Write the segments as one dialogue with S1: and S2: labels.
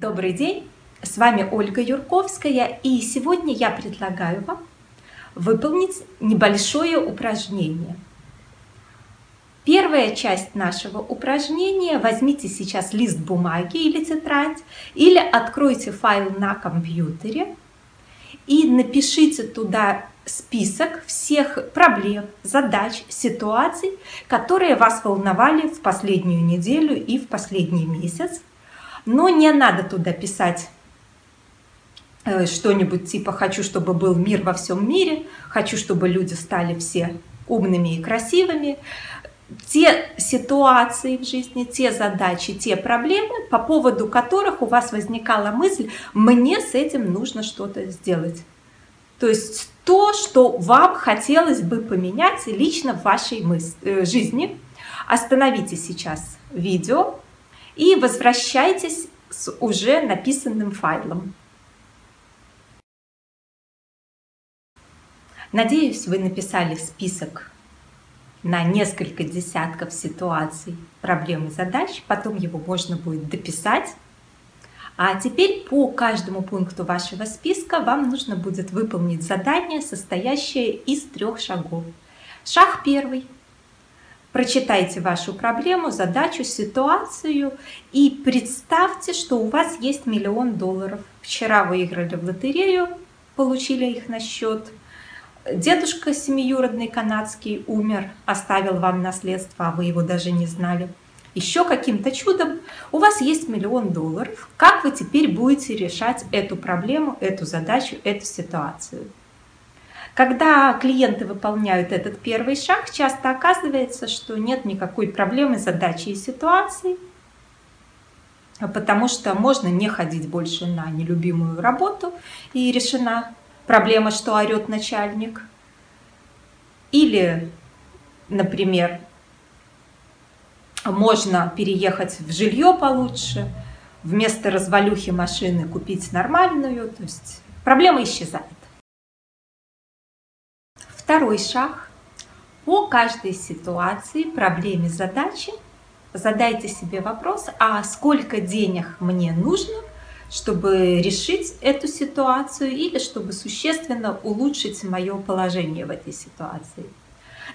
S1: Добрый день, с вами Ольга Юрковская, и сегодня я предлагаю вам выполнить небольшое упражнение. Первая часть нашего упражнения, возьмите сейчас лист бумаги или тетрадь, или откройте файл на компьютере и напишите туда список всех проблем, задач, ситуаций, которые вас волновали в последнюю неделю и в последний месяц. Но не надо туда писать э, что-нибудь типа «хочу, чтобы был мир во всем мире», «хочу, чтобы люди стали все умными и красивыми». Те ситуации в жизни, те задачи, те проблемы, по поводу которых у вас возникала мысль «мне с этим нужно что-то сделать». То есть то, что вам хотелось бы поменять лично в вашей мыс э, жизни. Остановите сейчас видео и возвращайтесь с уже написанным файлом. Надеюсь, вы написали список на несколько десятков ситуаций, проблем и задач. Потом его можно будет дописать а теперь по каждому пункту вашего списка вам нужно будет выполнить задание, состоящее из трех шагов. Шаг первый. Прочитайте вашу проблему, задачу, ситуацию и представьте, что у вас есть миллион долларов. Вчера выиграли в лотерею, получили их на счет. Дедушка семиюродный канадский умер, оставил вам наследство, а вы его даже не знали еще каким-то чудом у вас есть миллион долларов. Как вы теперь будете решать эту проблему, эту задачу, эту ситуацию? Когда клиенты выполняют этот первый шаг, часто оказывается, что нет никакой проблемы, задачи и ситуации, потому что можно не ходить больше на нелюбимую работу и решена проблема, что орет начальник. Или, например, можно переехать в жилье получше, вместо развалюхи машины купить нормальную, то есть проблема исчезает. Второй шаг. По каждой ситуации, проблеме, задаче задайте себе вопрос, а сколько денег мне нужно, чтобы решить эту ситуацию или чтобы существенно улучшить мое положение в этой ситуации.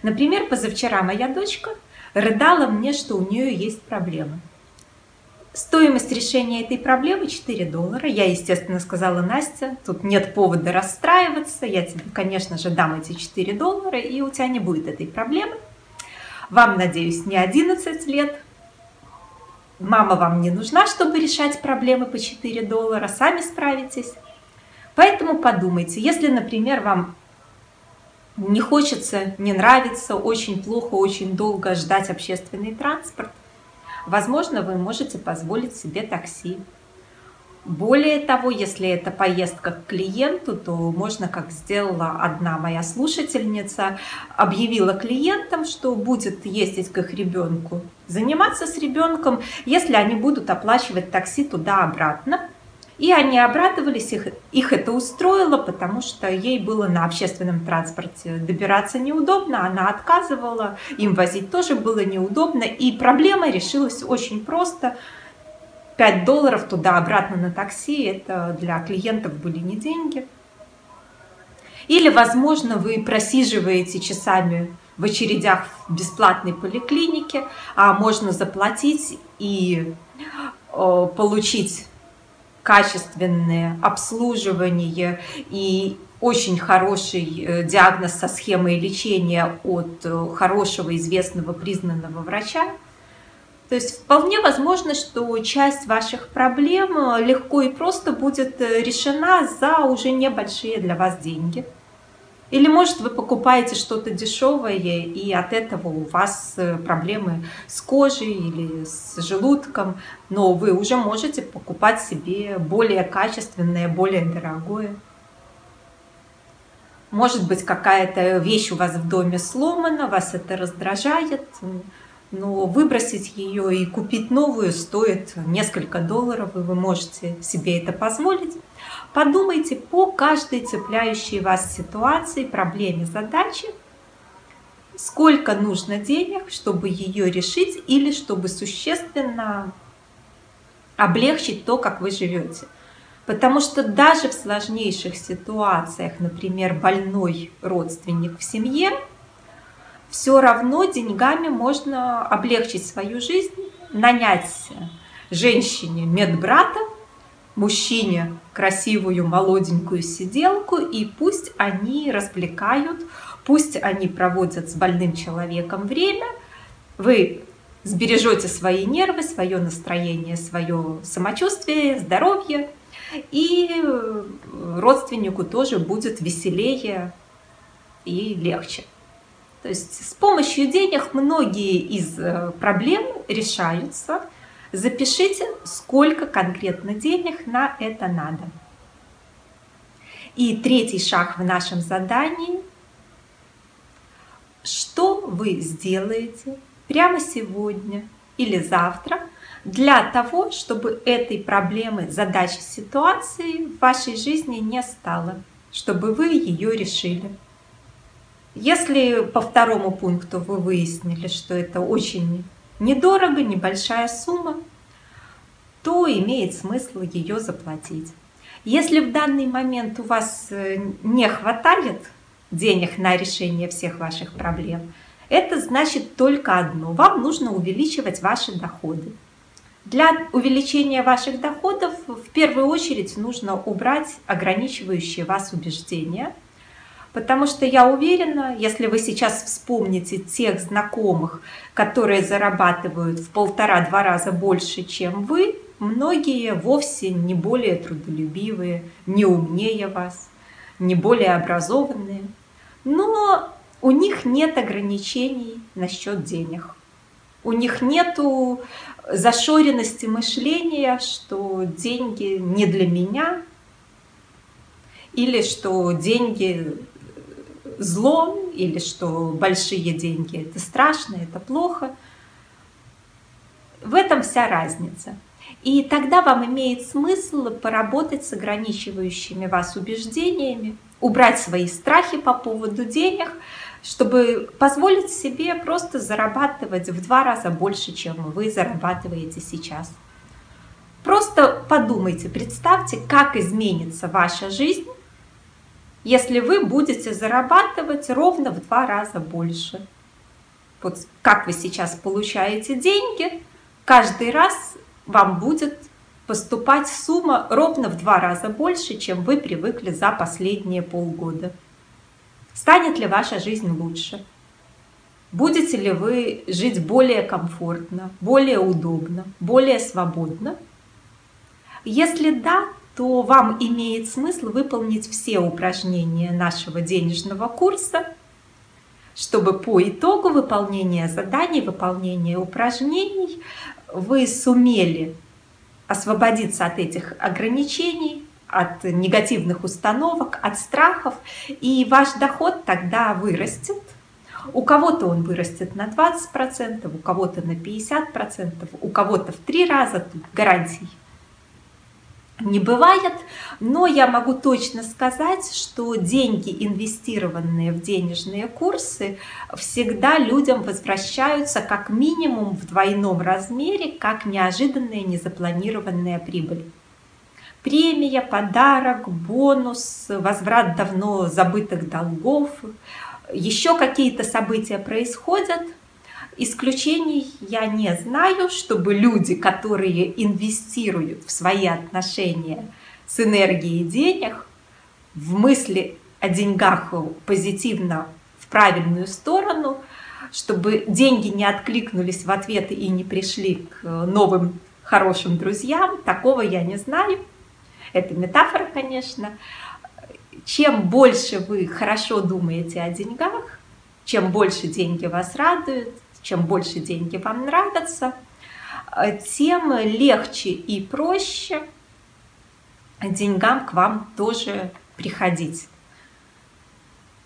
S1: Например, позавчера моя дочка рыдала мне, что у нее есть проблемы. Стоимость решения этой проблемы 4 доллара. Я, естественно, сказала, Настя, тут нет повода расстраиваться, я тебе, конечно же, дам эти 4 доллара, и у тебя не будет этой проблемы. Вам, надеюсь, не 11 лет. Мама вам не нужна, чтобы решать проблемы по 4 доллара, сами справитесь. Поэтому подумайте, если, например, вам не хочется, не нравится, очень плохо, очень долго ждать общественный транспорт, возможно, вы можете позволить себе такси. Более того, если это поездка к клиенту, то можно, как сделала одна моя слушательница, объявила клиентам, что будет ездить к их ребенку, заниматься с ребенком, если они будут оплачивать такси туда-обратно, и они обрадовались, их, их это устроило, потому что ей было на общественном транспорте добираться неудобно, она отказывала, им возить тоже было неудобно, и проблема решилась очень просто. 5 долларов туда-обратно на такси, это для клиентов были не деньги. Или, возможно, вы просиживаете часами в очередях в бесплатной поликлинике, а можно заплатить и получить качественное обслуживание и очень хороший э, диагноз со схемой лечения от э, хорошего, известного, признанного врача. То есть вполне возможно, что часть ваших проблем э, легко и просто будет решена за уже небольшие для вас деньги. Или, может, вы покупаете что-то дешевое, и от этого у вас э, проблемы с кожей или с желудком, но вы уже можете покупать себе более качественное, более дорогое. Может быть, какая-то вещь у вас в доме сломана, вас это раздражает, но выбросить ее и купить новую стоит несколько долларов, и вы можете себе это позволить. Подумайте по каждой цепляющей вас ситуации, проблеме, задаче, сколько нужно денег, чтобы ее решить или чтобы существенно облегчить то, как вы живете. Потому что даже в сложнейших ситуациях, например, больной родственник в семье, все равно деньгами можно облегчить свою жизнь, нанять женщине медбрата, мужчине красивую молоденькую сиделку, и пусть они развлекают, пусть они проводят с больным человеком время, вы сбережете свои нервы, свое настроение, свое самочувствие, здоровье, и родственнику тоже будет веселее и легче. То есть с помощью денег многие из э, проблем решаются. Запишите, сколько конкретно денег на это надо. И третий шаг в нашем задании. Что вы сделаете прямо сегодня или завтра для того, чтобы этой проблемы, задачи, ситуации в вашей жизни не стало, чтобы вы ее решили. Если по второму пункту вы выяснили, что это очень недорого, небольшая сумма, то имеет смысл ее заплатить. Если в данный момент у вас э, не хватает денег на решение всех ваших проблем, это значит только одно. Вам нужно увеличивать ваши доходы. Для увеличения ваших доходов в первую очередь нужно убрать ограничивающие вас убеждения. Потому что я уверена, если вы сейчас вспомните тех знакомых, которые зарабатывают в полтора-два раза больше, чем вы, многие вовсе не более трудолюбивые, не умнее вас, не более образованные. Но у них нет ограничений насчет денег. У них нет зашоренности мышления, что деньги не для меня, или что деньги зло, или что большие деньги это страшно, это плохо. В этом вся разница. И тогда вам имеет смысл поработать с ограничивающими вас убеждениями, убрать свои страхи по поводу денег, чтобы позволить себе просто зарабатывать в два раза больше, чем вы зарабатываете сейчас. Просто подумайте, представьте, как изменится ваша жизнь, если вы будете зарабатывать ровно в два раза больше. Вот как вы сейчас получаете деньги, каждый раз вам будет поступать сумма ровно в два раза больше, чем вы привыкли за последние полгода. Станет ли ваша жизнь лучше? Будете ли вы жить более комфортно, более удобно, более свободно? Если да, то вам имеет смысл выполнить все упражнения нашего денежного курса, чтобы по итогу выполнения заданий, выполнения упражнений вы сумели освободиться от этих ограничений, от негативных установок, от страхов, и ваш доход тогда вырастет. У кого-то он вырастет на 20%, у кого-то на 50%, у кого-то в три раза, тут гарантий не бывает, но я могу точно сказать, что деньги, инвестированные в денежные курсы, всегда людям возвращаются как минимум в двойном размере, как неожиданная незапланированная прибыль премия, подарок, бонус, возврат давно забытых долгов, еще какие-то события происходят. Исключений я не знаю, чтобы люди, которые инвестируют в свои отношения с энергией денег, в мысли о деньгах позитивно в правильную сторону, чтобы деньги не откликнулись в ответ и не пришли к новым хорошим друзьям, такого я не знаю. Это метафора, конечно. Чем больше вы хорошо думаете о деньгах, чем больше деньги вас радуют, чем больше деньги вам нравятся, тем легче и проще деньгам к вам тоже приходить.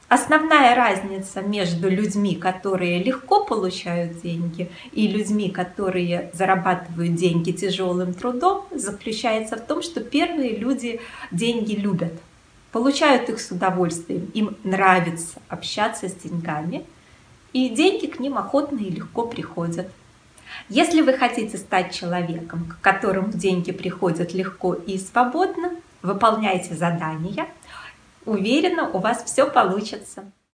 S1: Основная разница между людьми, которые легко получают деньги, и людьми, которые зарабатывают деньги тяжелым трудом, заключается в том, что первые люди деньги любят, получают их с удовольствием, им нравится общаться с деньгами, и деньги к ним охотно и легко приходят. Если вы хотите стать человеком, к которому деньги приходят легко и свободно, выполняйте задания. Уверена, у вас все получится.